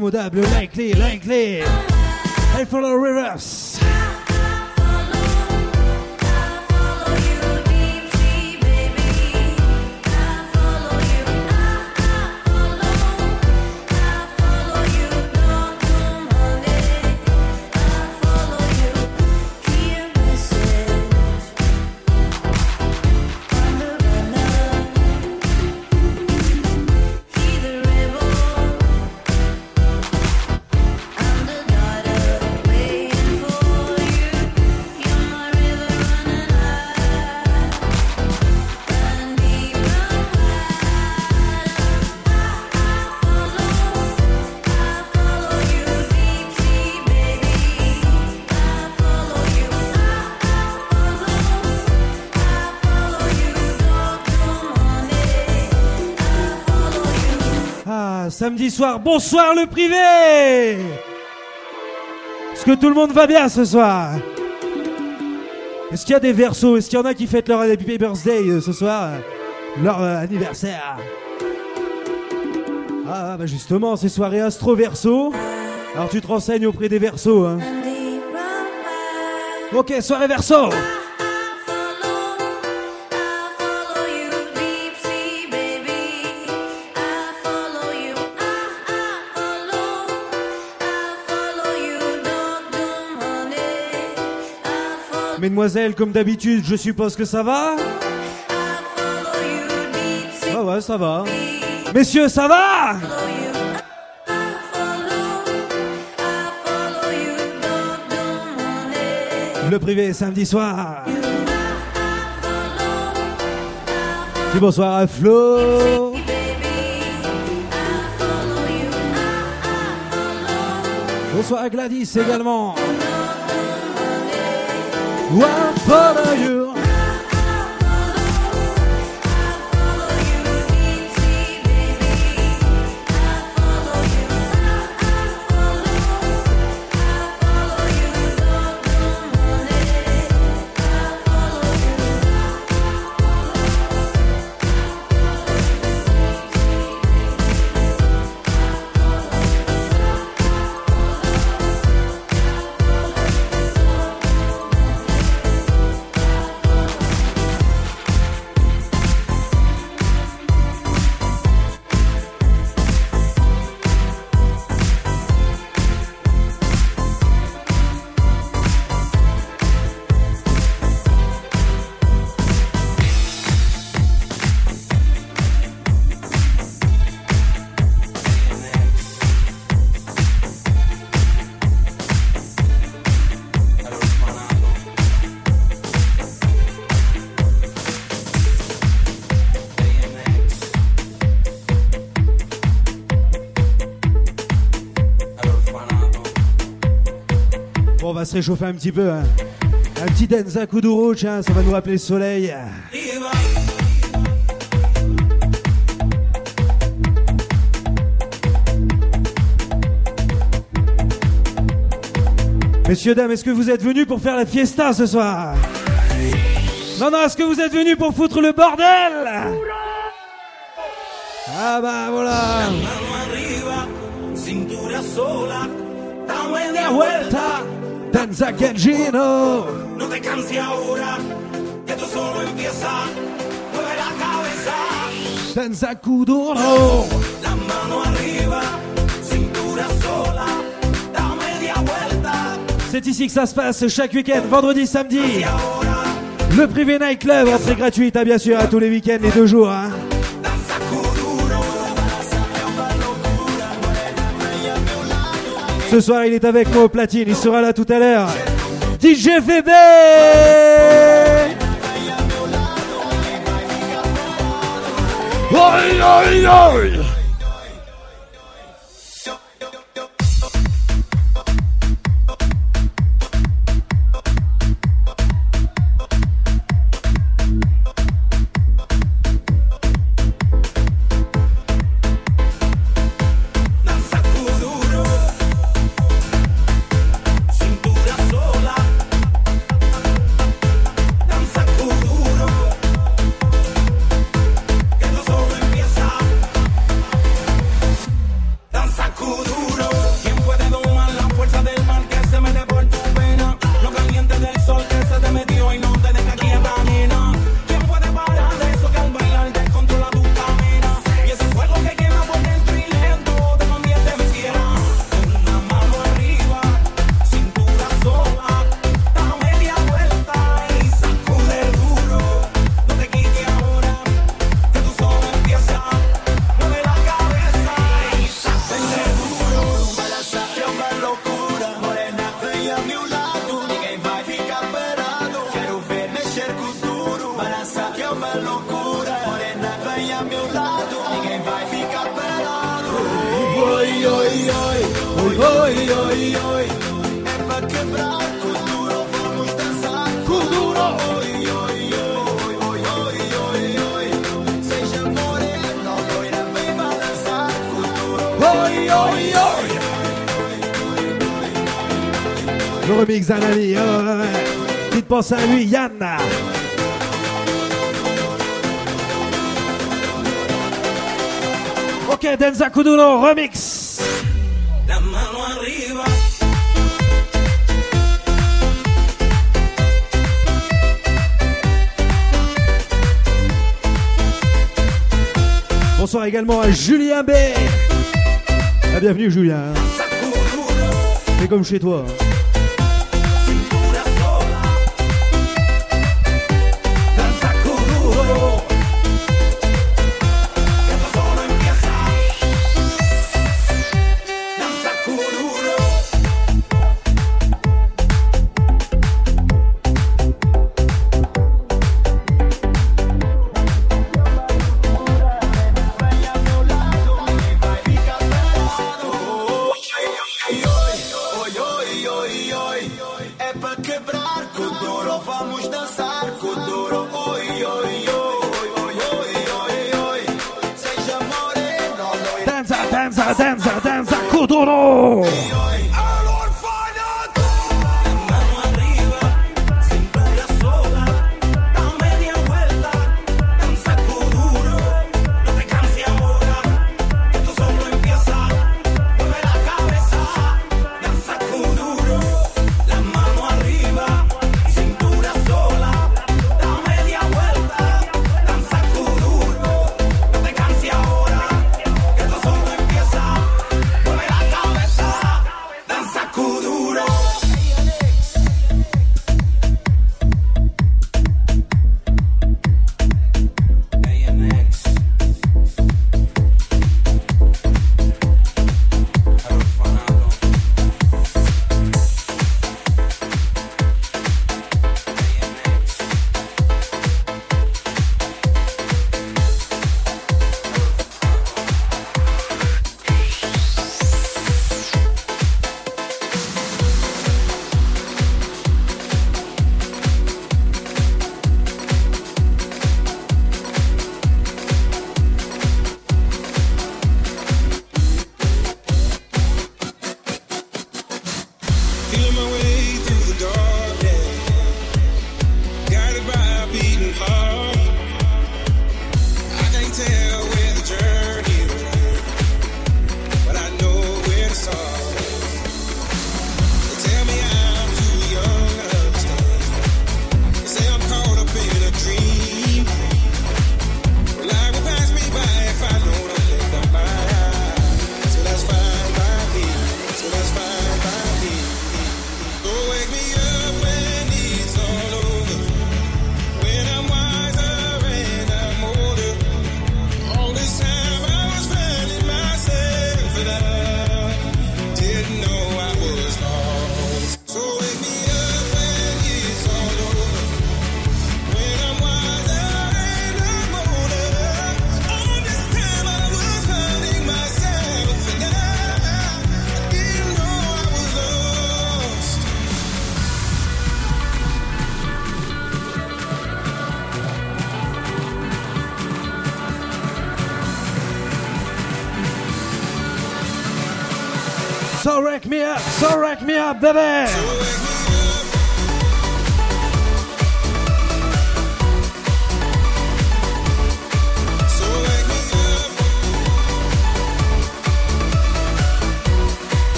Dimmu Dablu, Langley, Langley. For the reverse. Samedi soir, bonsoir le privé Est-ce que tout le monde va bien ce soir? Est-ce qu'il y a des versos? Est-ce qu'il y en a qui fêtent leur happy birthday euh, ce soir Leur euh, anniversaire? Ah bah justement, c'est soirée astro verso. Alors tu te renseignes auprès des versos. Hein. Ok, soirée verso Mesdemoiselles, comme d'habitude, je suppose que ça va Ah ouais, ça va. Messieurs, ça va Le privé samedi soir. Dis bonsoir à Flo. Bonsoir à Gladys également. One for you? Réchauffer un petit peu. hein. Un petit Denza Kuduro, tiens, ça va nous rappeler le soleil. Messieurs, dames, est-ce que vous êtes venus pour faire la fiesta ce soir? Non, non, est-ce que vous êtes venus pour foutre le bordel? Ah bah voilà Danza Gengino No te canses ahora, que esto solo empieza. Mueve la cabeza, Danza Kuduro la mano arriba. Cintura sola, da media vuelta. C'est ici que ça se passe chaque week-end, vendredi, samedi. Le privé night club, entrée gratuite, hein, bien sûr, à tous les week-ends, les deux jours. hein. Ce soir, il est avec moi au platine, il sera là tout à l'heure. DJ oi, oi Saint-Louis, Yann. Ok, Denza Kuduno, remix. Bonsoir également à Julien B. Ah, bienvenue Julien. C'est comme chez toi.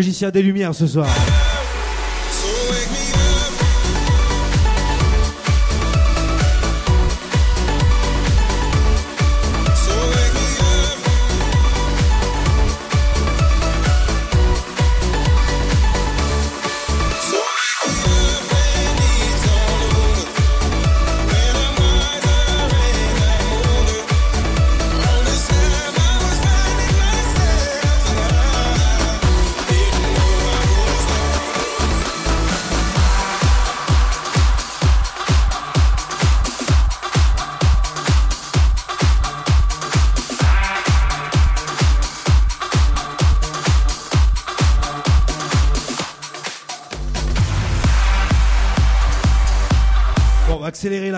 magicien des lumières ce soir.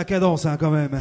la cadence hein, quand même.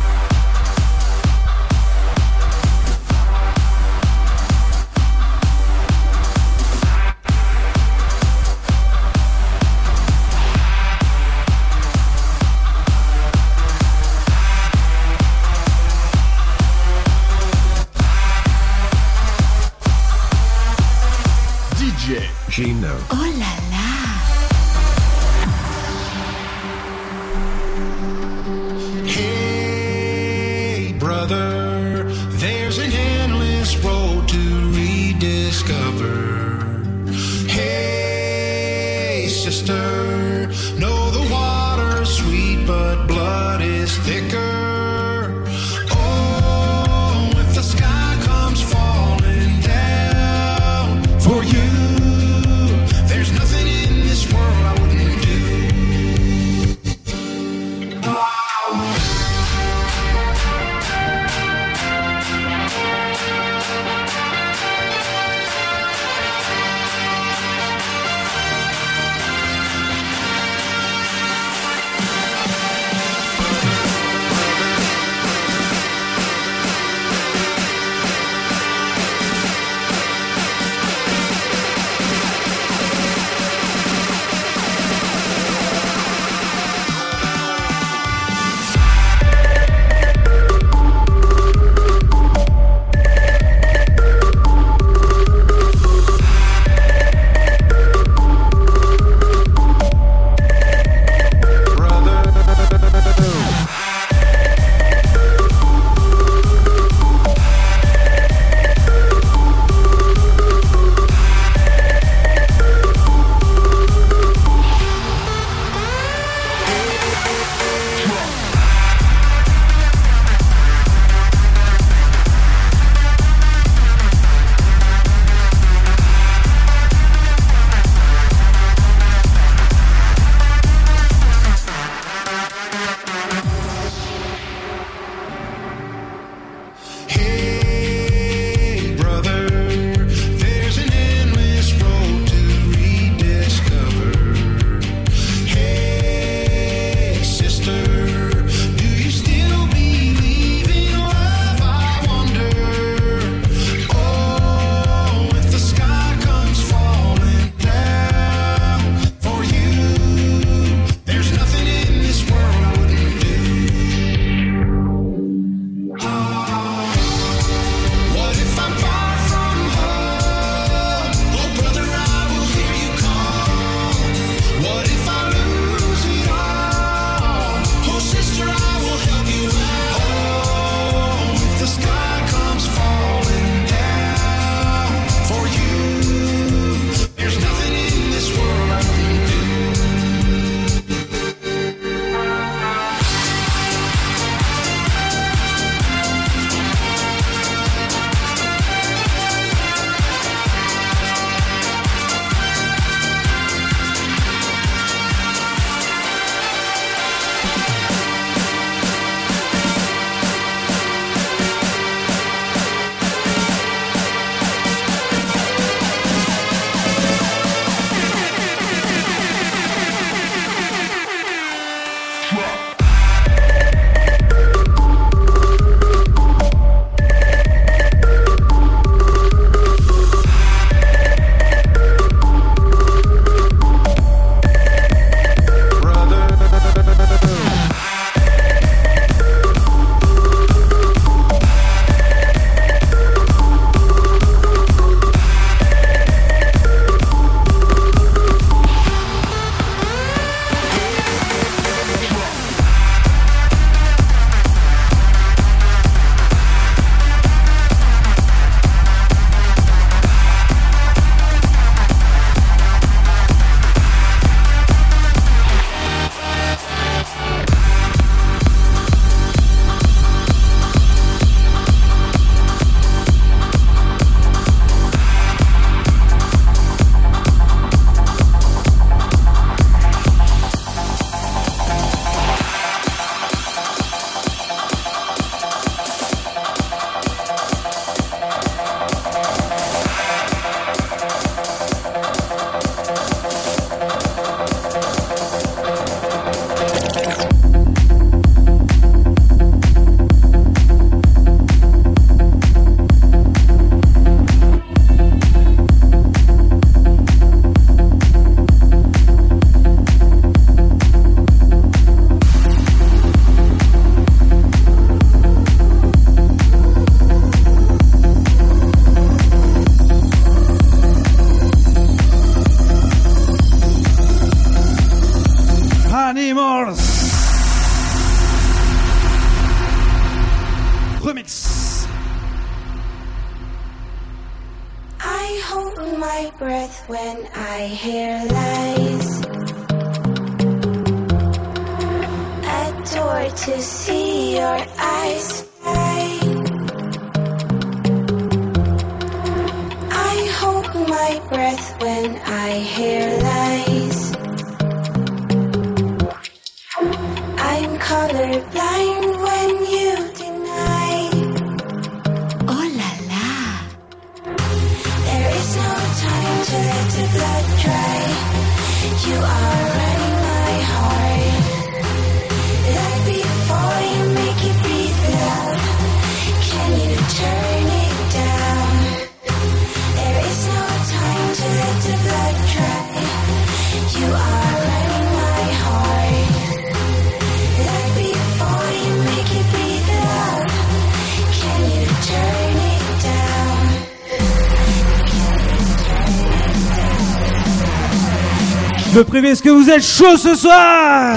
est-ce que vous êtes chaud ce soir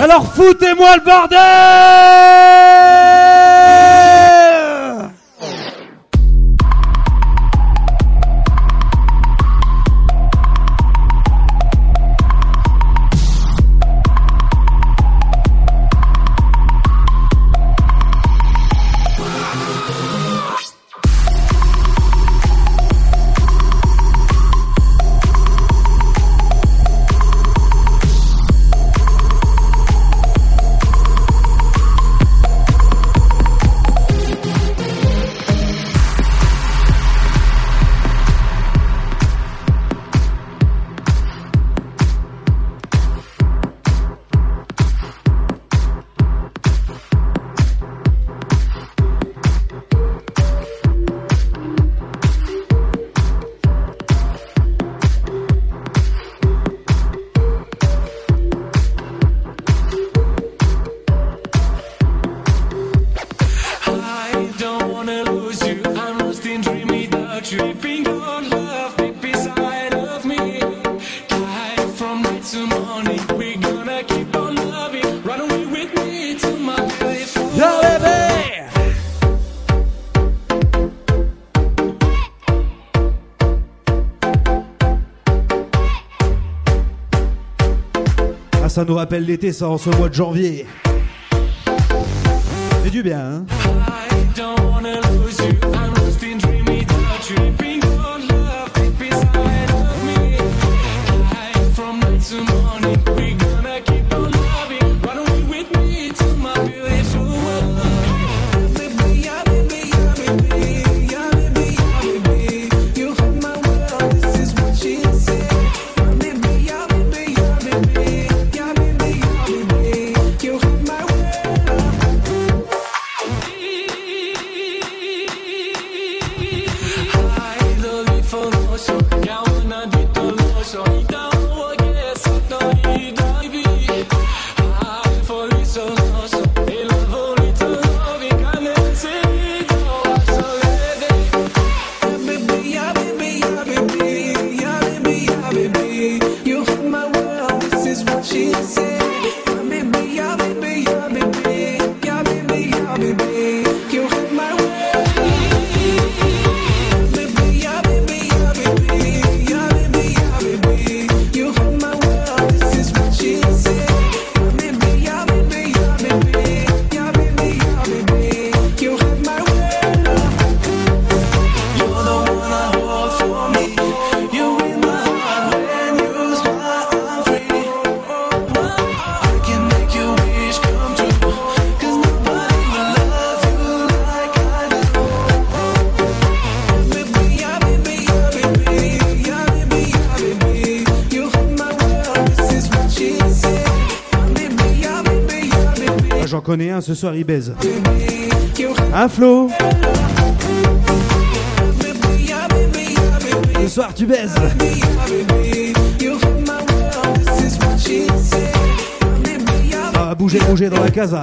Alors foutez-moi le bordel ça nous rappelle l'été, ça, en ce mois de janvier. C'est du bien, hein connais un, ce soir il baise. Hein Flo Ce soir tu baises. Ça va bouger, bouger dans la casa.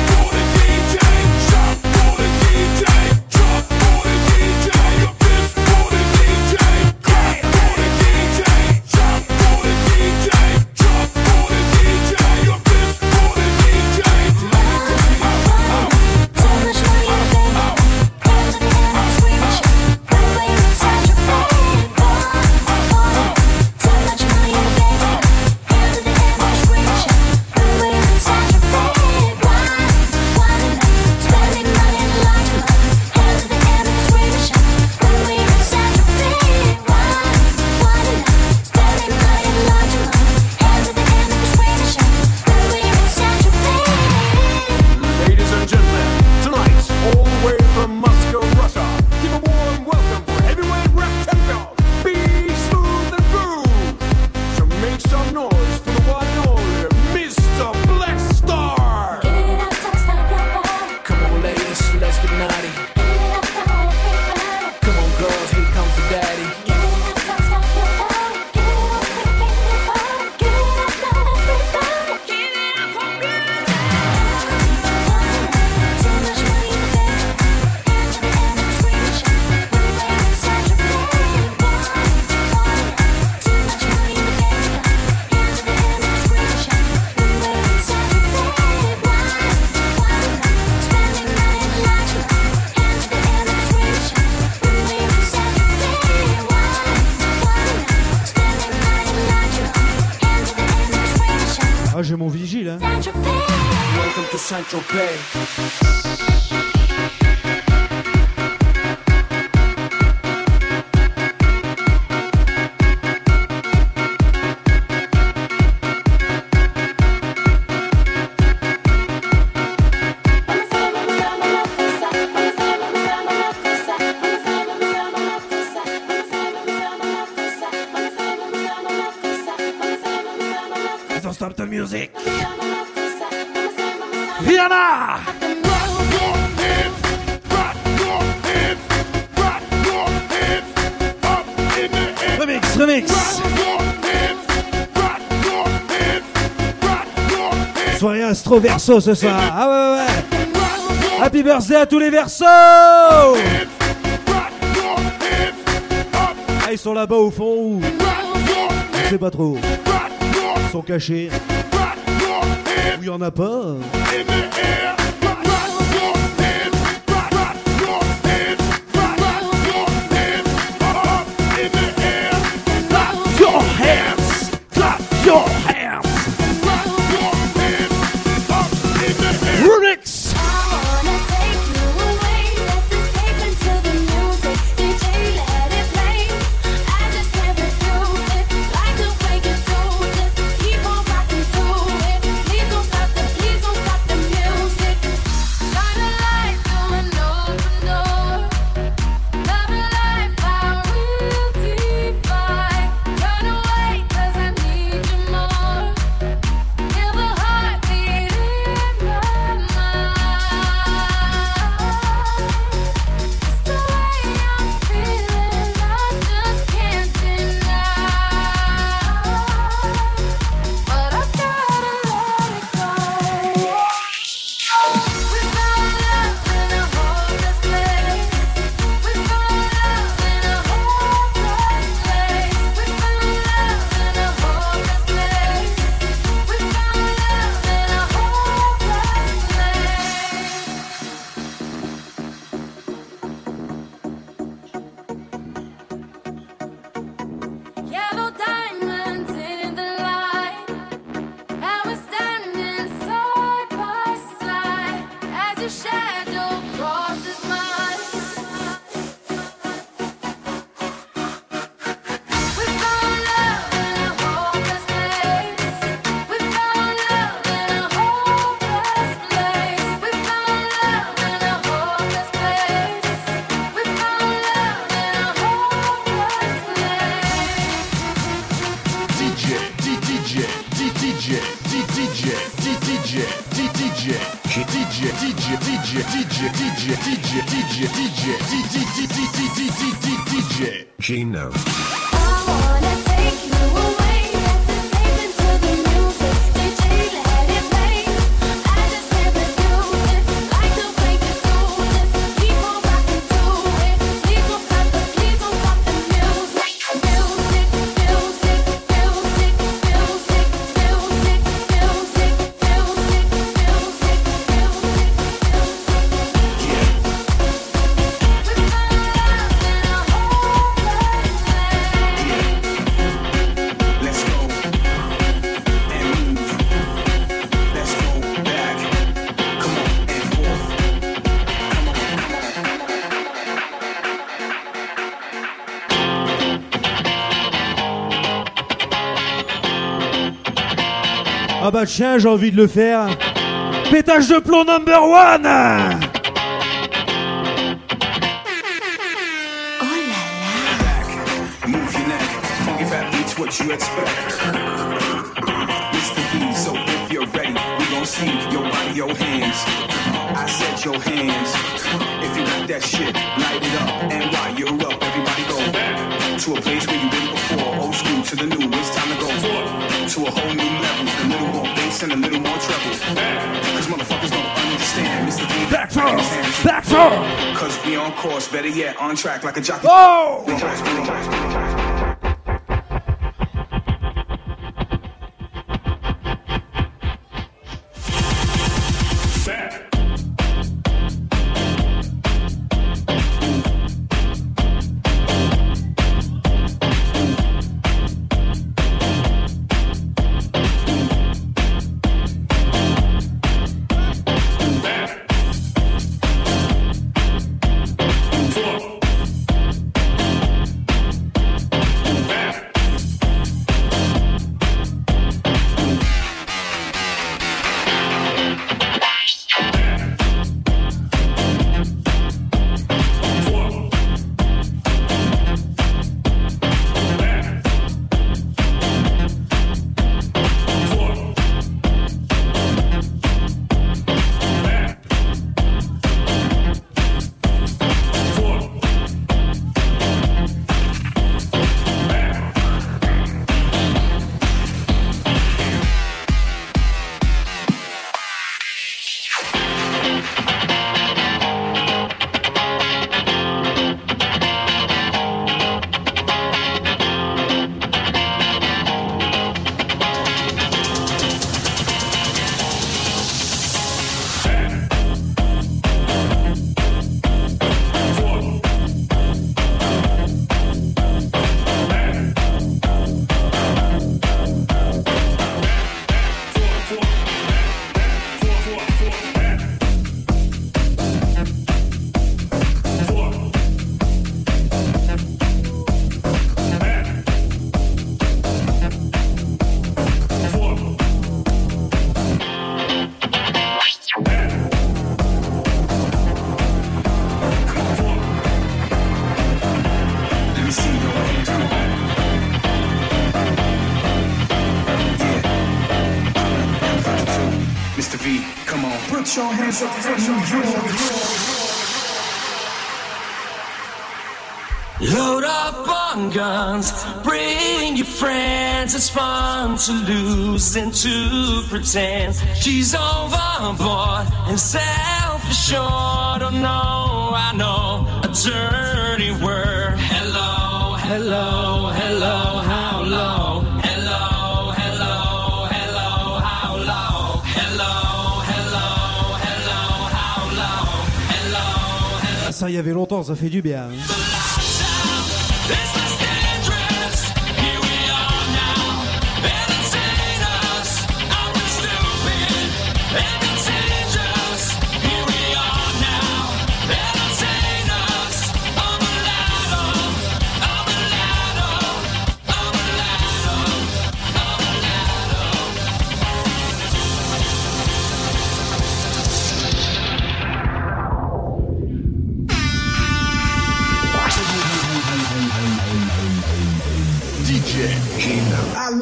Welcome to Verso ce soir. Ah ouais, ouais. Happy birthday à tous les versos Ah, ils sont là-bas au fond ou Je pas trop. Ils sont cachés. Il y en a pas. Ah bah tiens, j'ai envie de le faire. Pétage de plomb number one Oh là là I said your hands. If you that shit, light it up. And while you're up, everybody go to a place where Back four! Cause we on course, better yet, on track like a jockey. Oh! Come on. Put your hands up for New York. Load up on guns, bring your friends. It's fun to lose and to pretend. She's overboard and self-assured. Oh no, I know a dirty word. Hello, hello, Ça y avait longtemps, ça fait du bien. hein.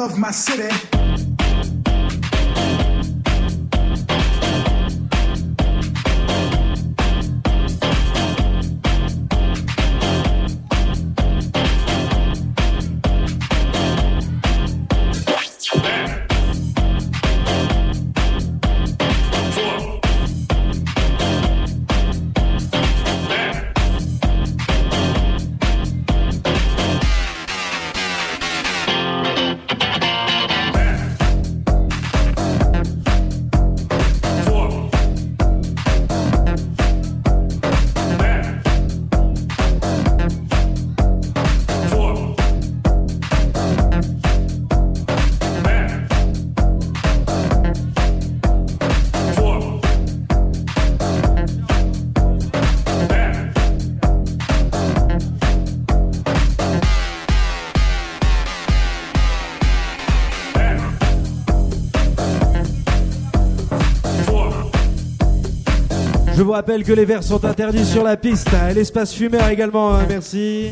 Love my city. Vous rappelle que les verres sont interdits sur la piste. Et l'espace fumeur également, hein, merci.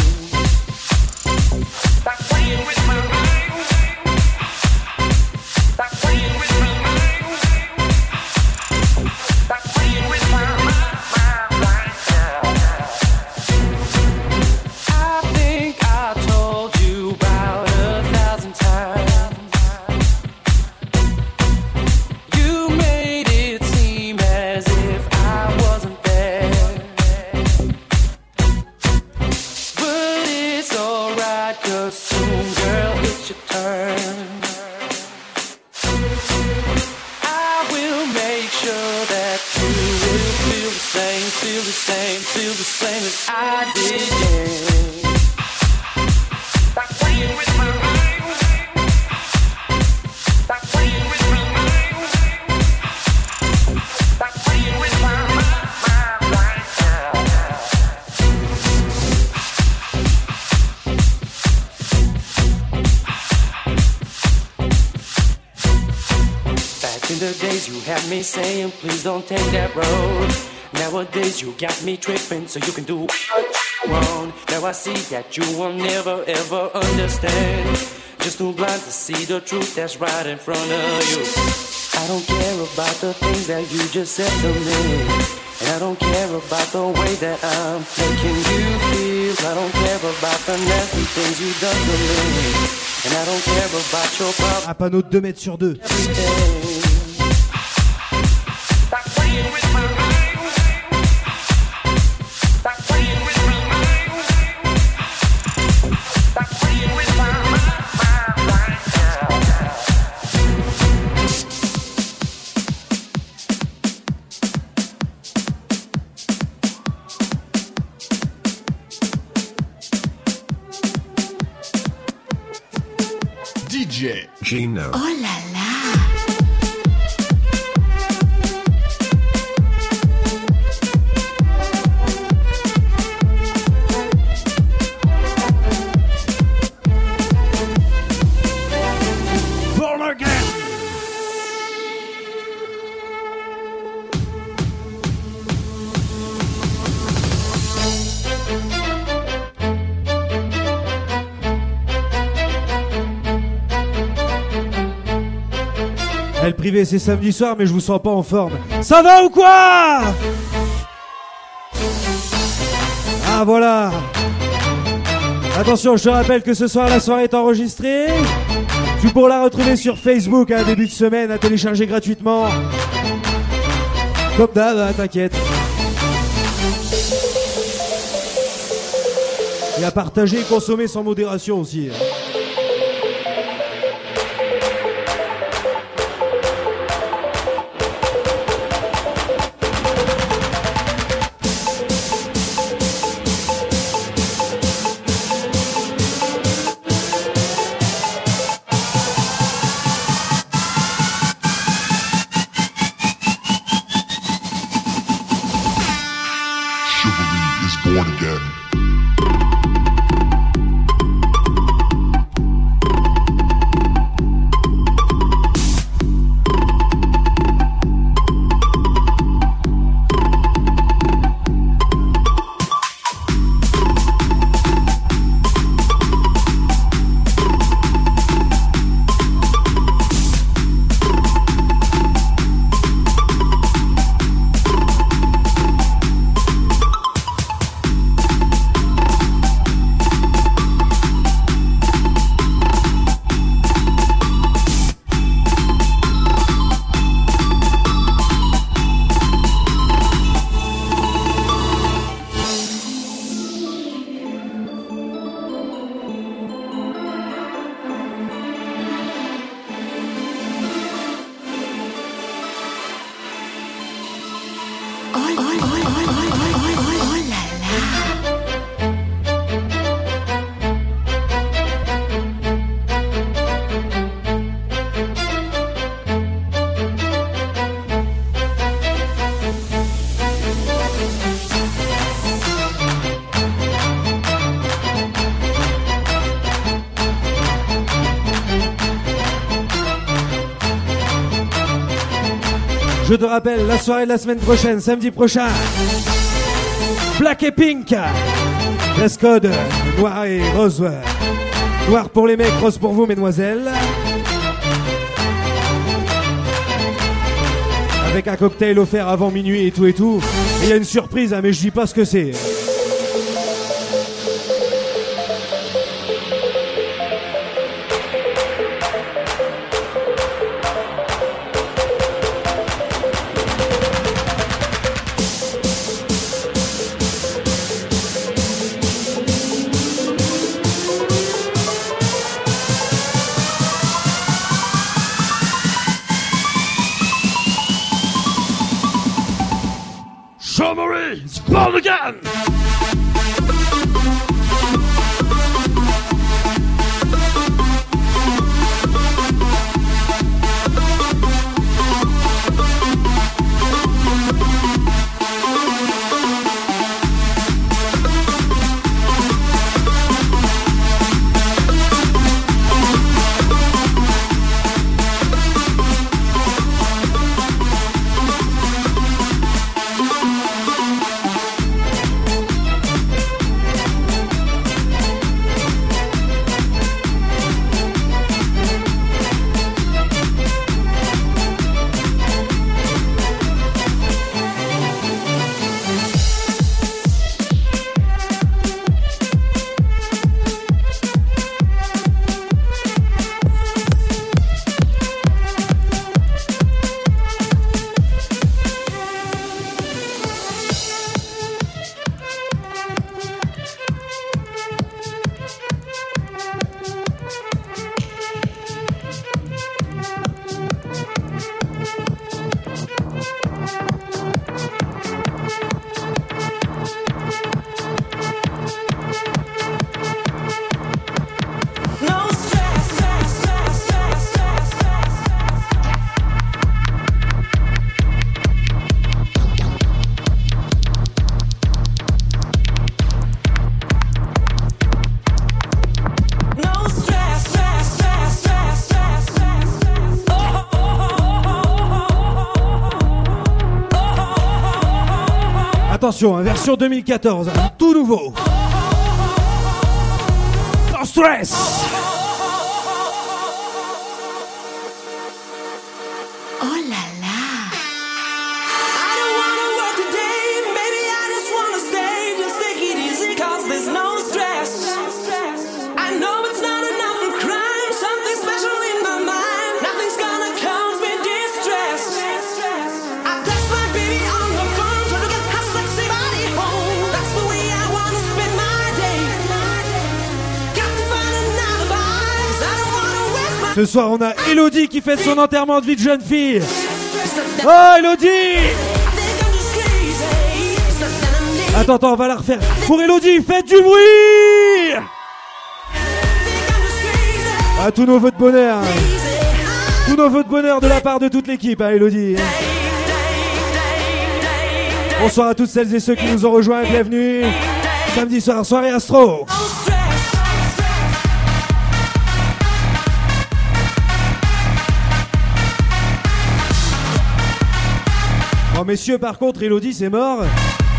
Stop playing with my me saying, please don't take that road. Nowadays, you got me tripping, so you can do what you want. Now I see that you will never ever understand. Just too blind to see the truth that's right in front of you. I don't care about the things that you just said to me. And I don't care about the way that I'm making you feel. I don't care about the nasty things you done to me. And I don't care about your problems. Ah, un panneau de 2 mètres sur 2. Stop DJ Gino. Oh là là privé c'est samedi soir mais je vous sens pas en forme. Ça va ou quoi? Ah voilà Attention, je te rappelle que ce soir la soirée est enregistrée. Tu pourras la retrouver sur Facebook à début de semaine à télécharger gratuitement. Comme d'hab, hein, t'inquiète. Et à partager et consommer sans modération aussi. hein. Soirée de la semaine prochaine, samedi prochain. Black et Pink. Dress code, noir et rose. Noir pour les mecs, rose pour vous, mesdemoiselles. Avec un cocktail offert avant minuit et tout et tout. Il y a une surprise, hein, mais je dis pas ce que c'est. Hein, version 2014, hein, tout nouveau. No stress! Ce soir, on a Elodie qui fête son enterrement de vie de jeune fille. Oh, Elodie! Attends, attends, on va la refaire. Pour Elodie, faites du bruit! Ah, tous nos vœux de bonheur. hein. Tous nos vœux de bonheur de la part de toute l'équipe, hein, Elodie. Bonsoir à toutes celles et ceux qui nous ont rejoints, bienvenue. Samedi soir, soirée Astro. Oh messieurs, par contre, Elodie, c'est mort.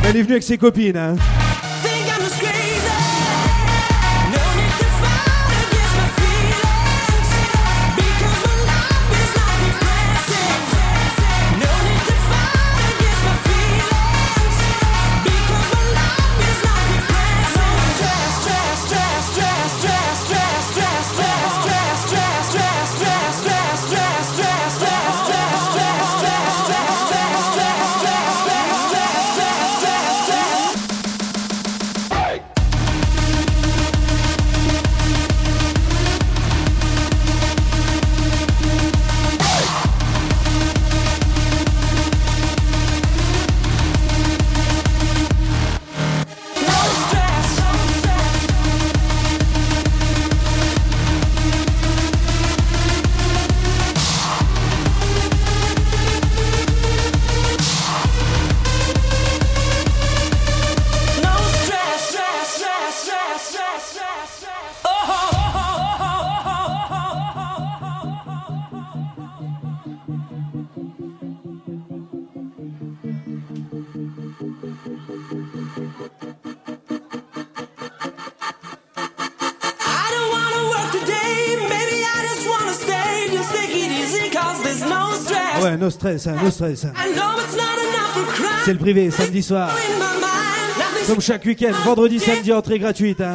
Elle est venue avec ses copines. Hein. Hein, le stress. Hein. C'est le privé, samedi soir. Comme chaque week-end, vendredi, samedi, entrée gratuite. Hein.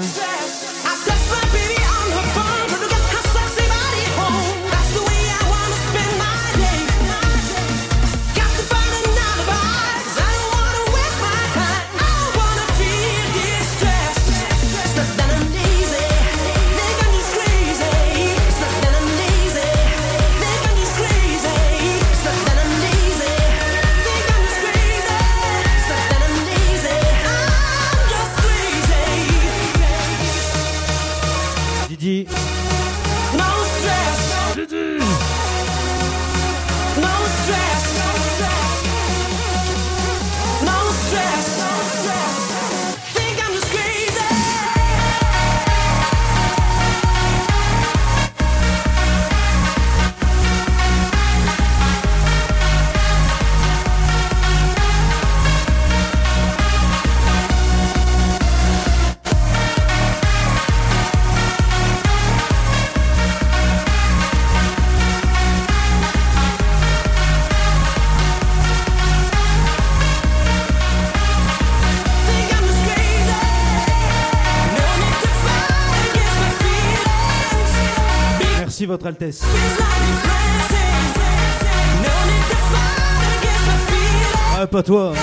Ah, pas toi.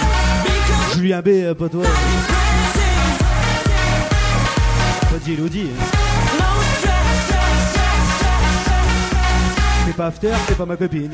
Julien B, euh, pas toi. Pas d'Elodie. Hein. T'es pas after, t'es pas ma copine.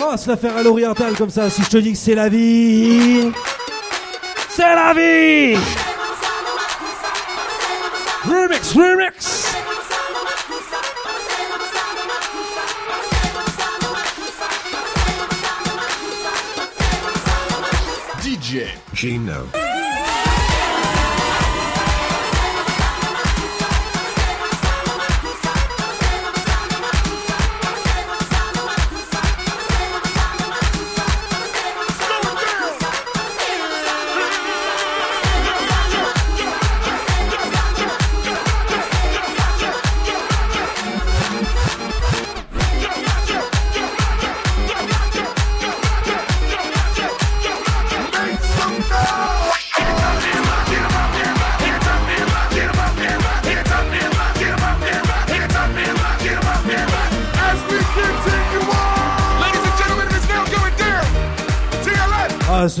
Oh, On va se faire à l'orientale comme ça si je te dis que c'est la vie. C'est la vie Remix, remix DJ Gino.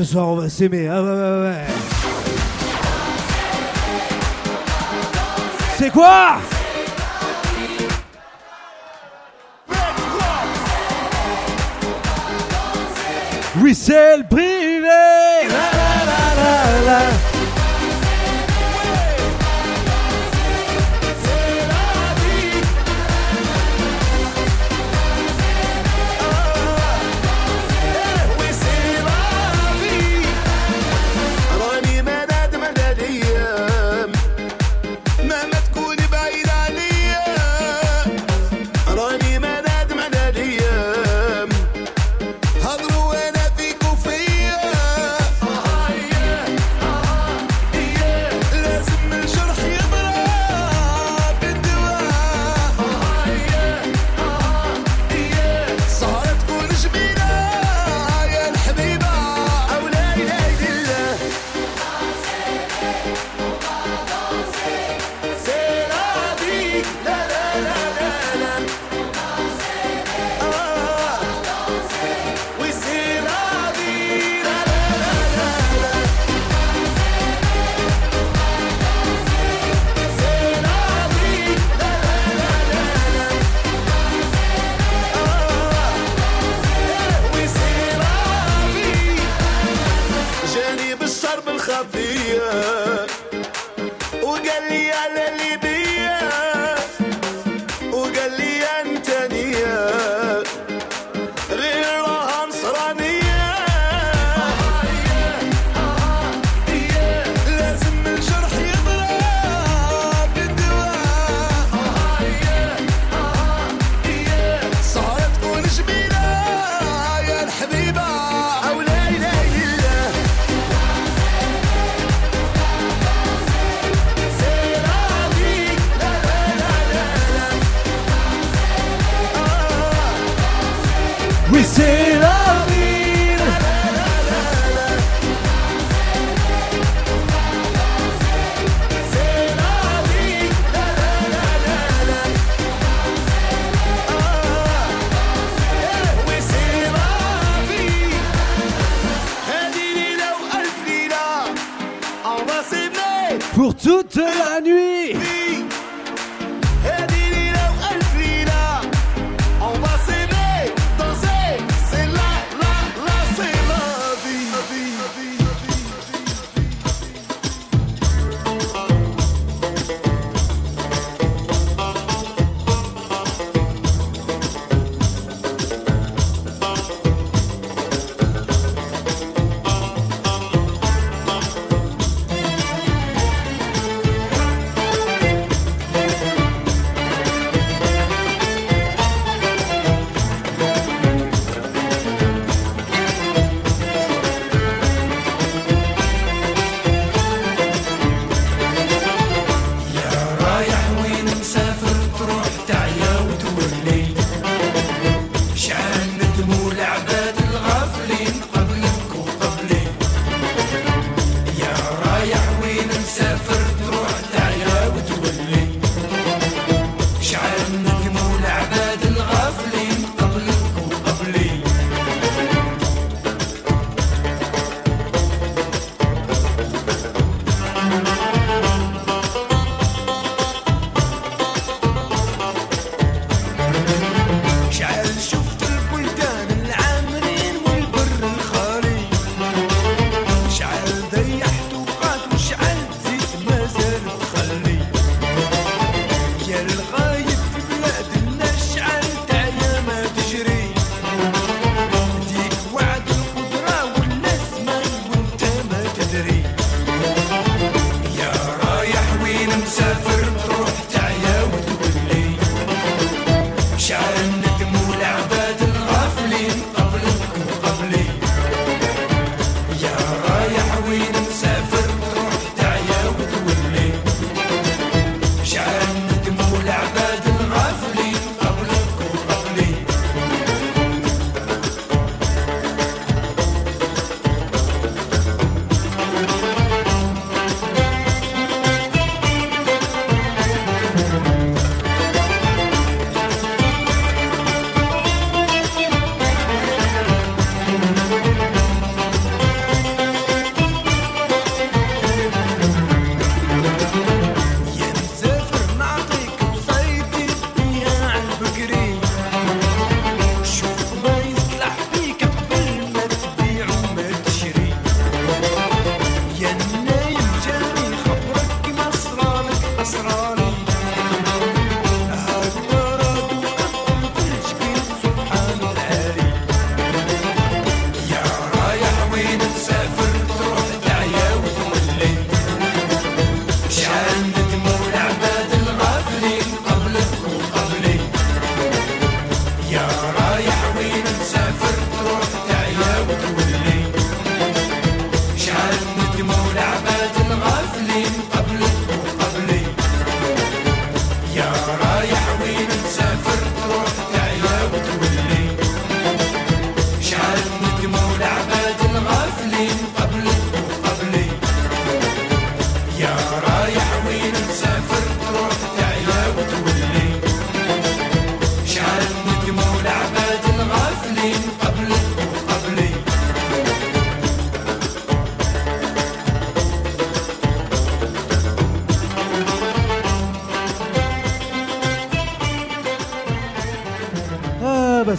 soir on va s'aimer. Ah ouais, ouais, ouais. C'est quoi Russell Bree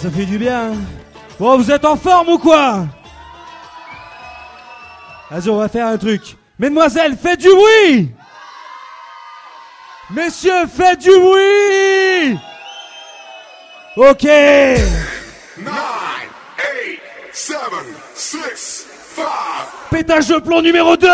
ça fait du bien. Bon, vous êtes en forme ou quoi? Vas-y, on va faire un truc. Mesdemoiselles, faites du bruit! Messieurs, faites du bruit! Ok. 9, 8, 7, 6, 5 Pétage de plomb numéro 2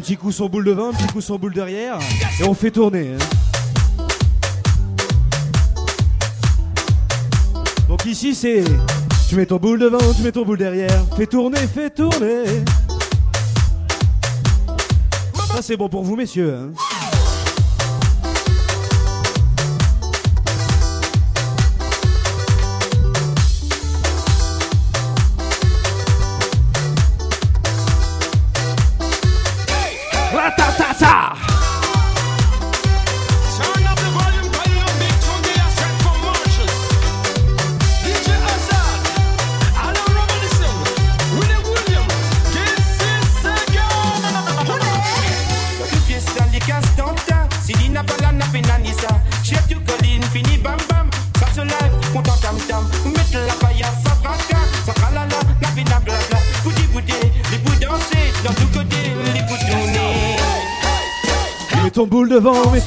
Un petit coup sur boule devant, un petit coup sur boule derrière, et on fait tourner. Hein. Donc ici c'est, tu mets ton boule devant, tu mets ton boule derrière, fais tourner, fais tourner. Ça c'est bon pour vous messieurs. Hein.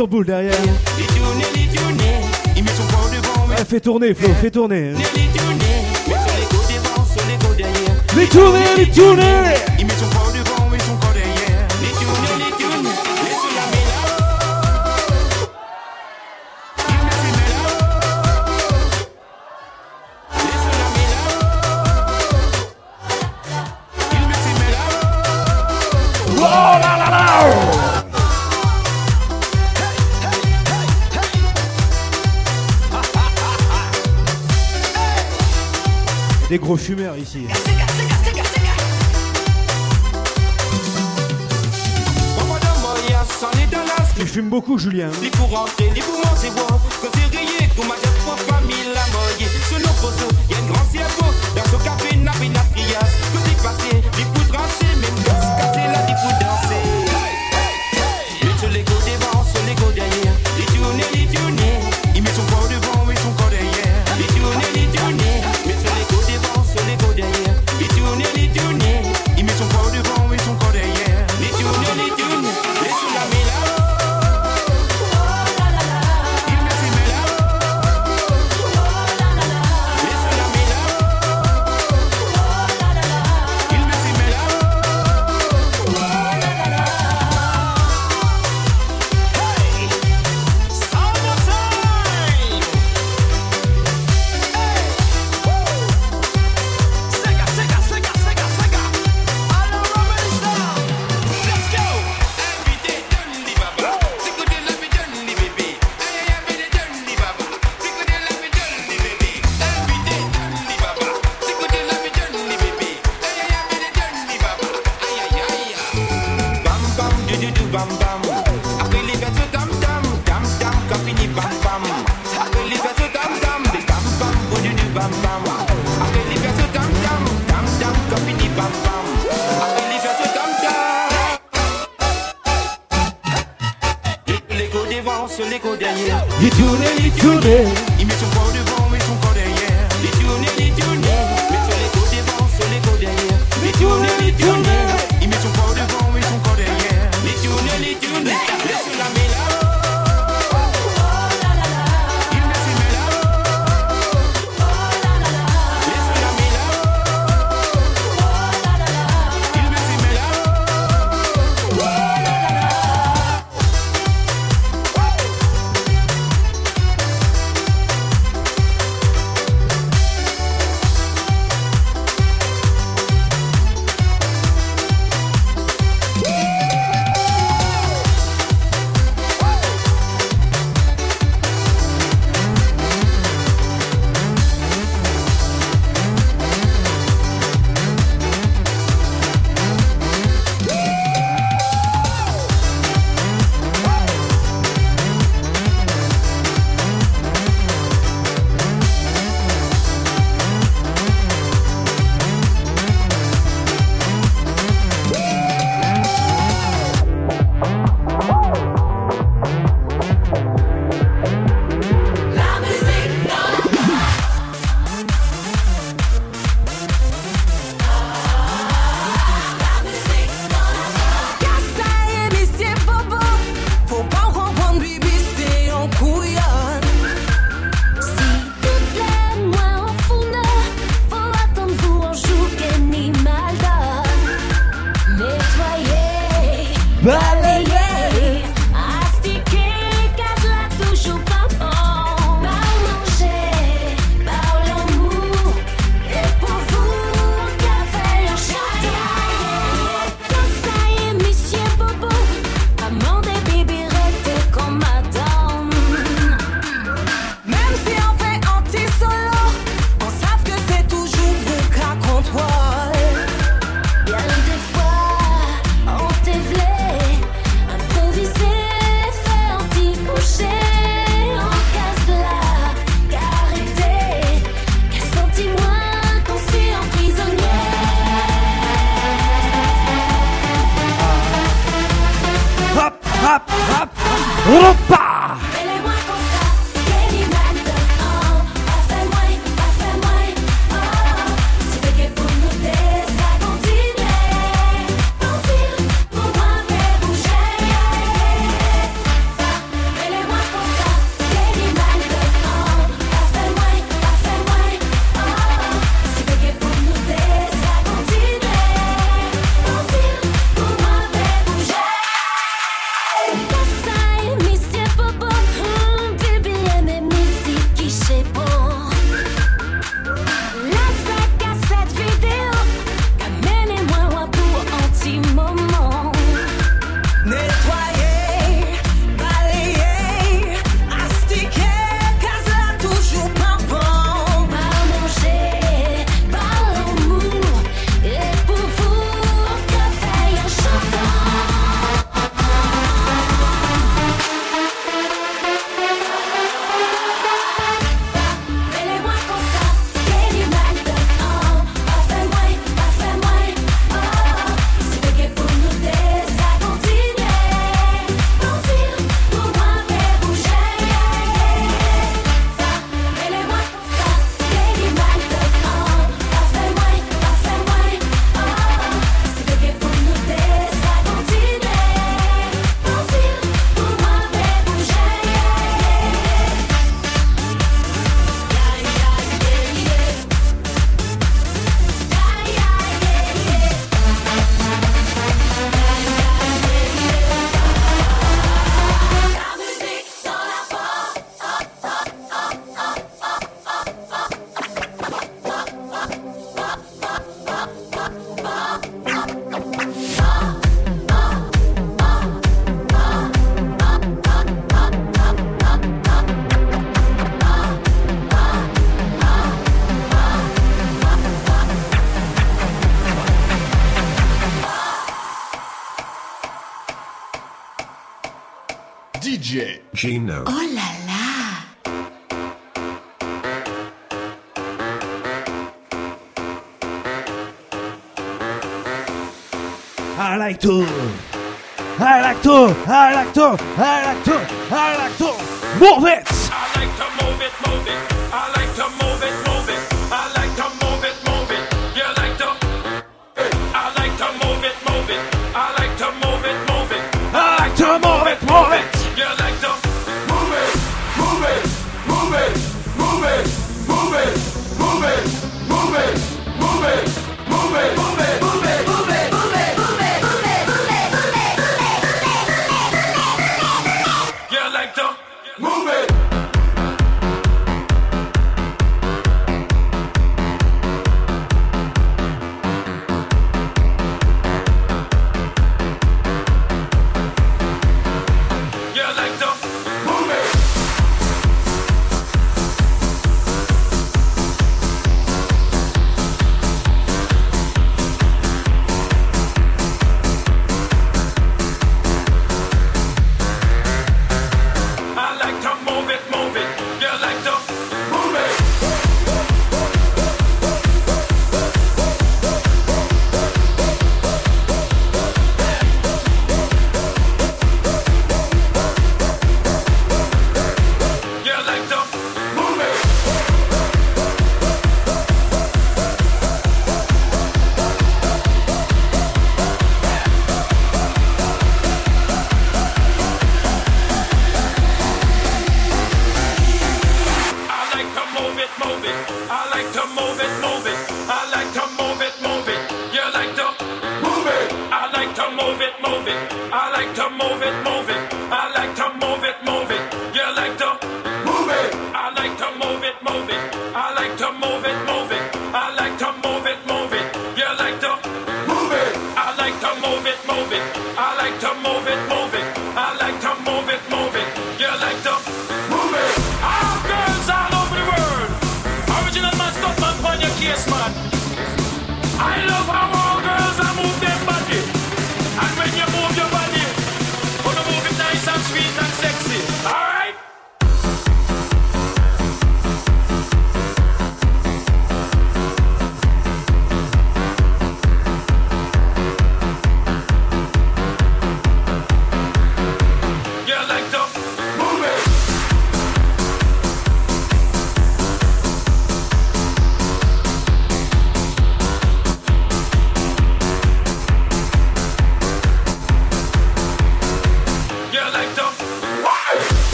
son boule derrière. Ouais, fais tourner, Flo, fais tourner. Fais tourner, fais tourner. gros fumeur ici. Tu fumes beaucoup, Julien. Ni pour rentrer, ni pour manger, I like to. I like to. I like to. I like to. I like to. Move it!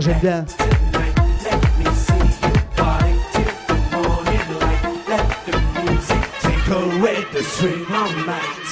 J'aime bien. the. Let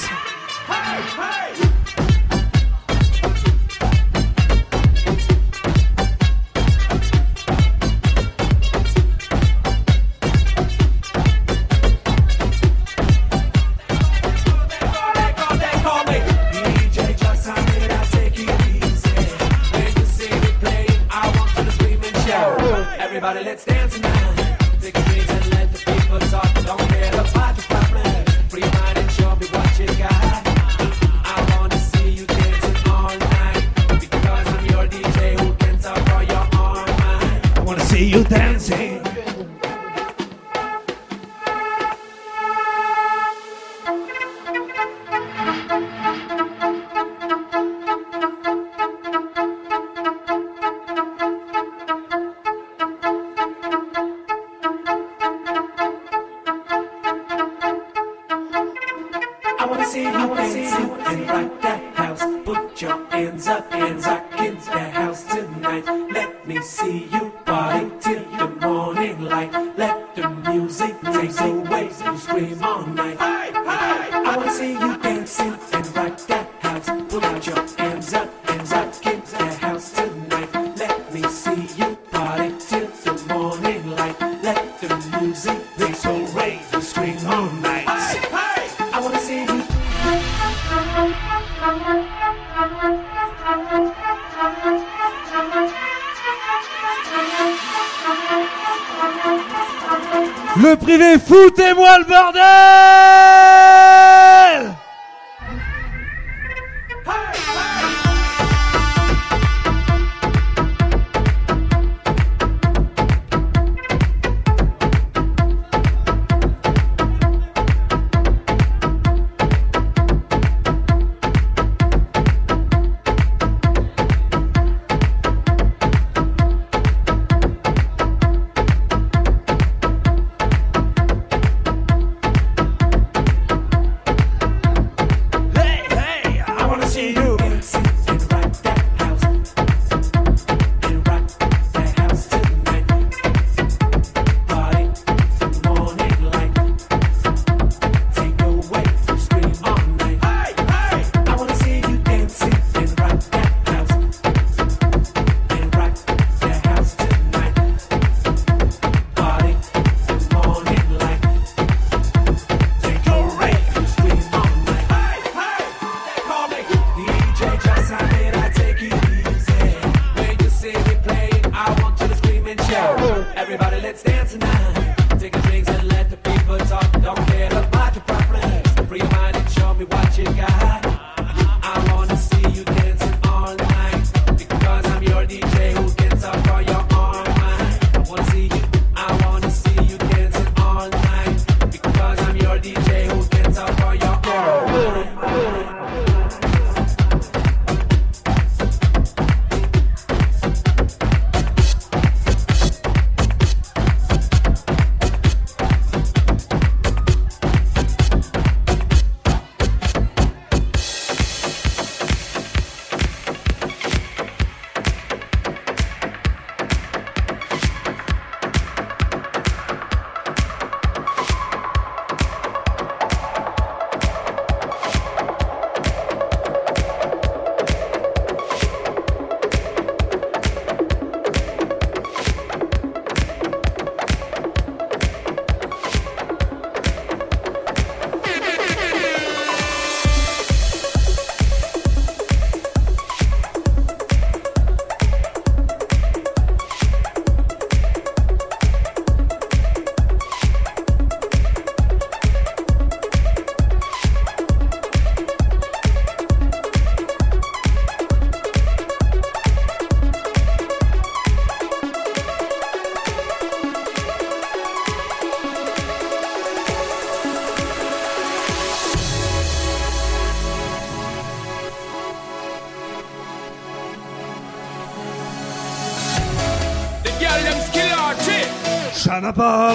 rapport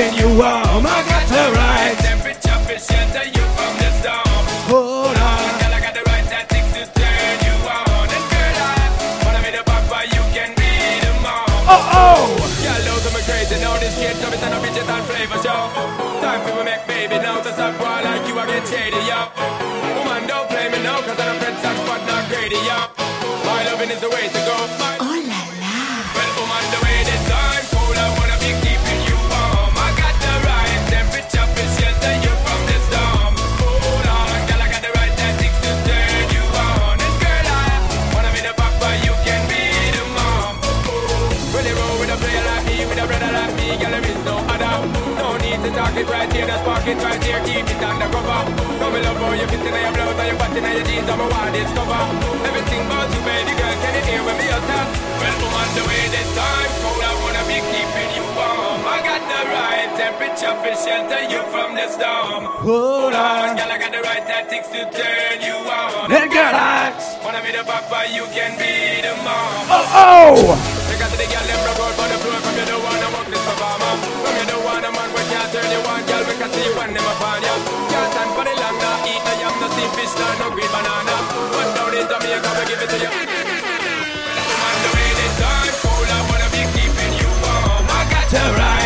keeping you warm I got the right temperature for shelter you from the storm Hold on. Girl, I got the right tactics to turn you on And girl, I wanna be the papa, you can be the mom Oh, oh. Girl, those are me crazy now. This kid come it and a bitch and flavor show. Time for me make baby now. To stop boy like you, I get shady, yo. Woman, don't play me now, cause I'm but not greedy, yo. My loving is the way to go. My it right here, keep it undercover. Come me love how you fit in your blouse and your butt in your jeans, I'm a wild discover. Everything about you, baby girl, can you hear when me utter? Well, I'm on the way this time, cold, I wanna be keeping you warm. I got the right temperature for shelter you from the storm. Hold on. Girl, I got the right tactics to turn you on. And girl, I- Wanna be the papa, you can be the mom. Oh, oh. Because the girl them broke out on the floor From you don't wanna work this performer From you don't wanna man when can't turn you on Girl, can see you when them upon ya. Can't stand for the long, nah. Eat no yam, no see fish, nah, no green banana. But down in Jamaica, we give it to you. Come on, the way they turn, cold, I wanna be keeping you warm. I gotta ride.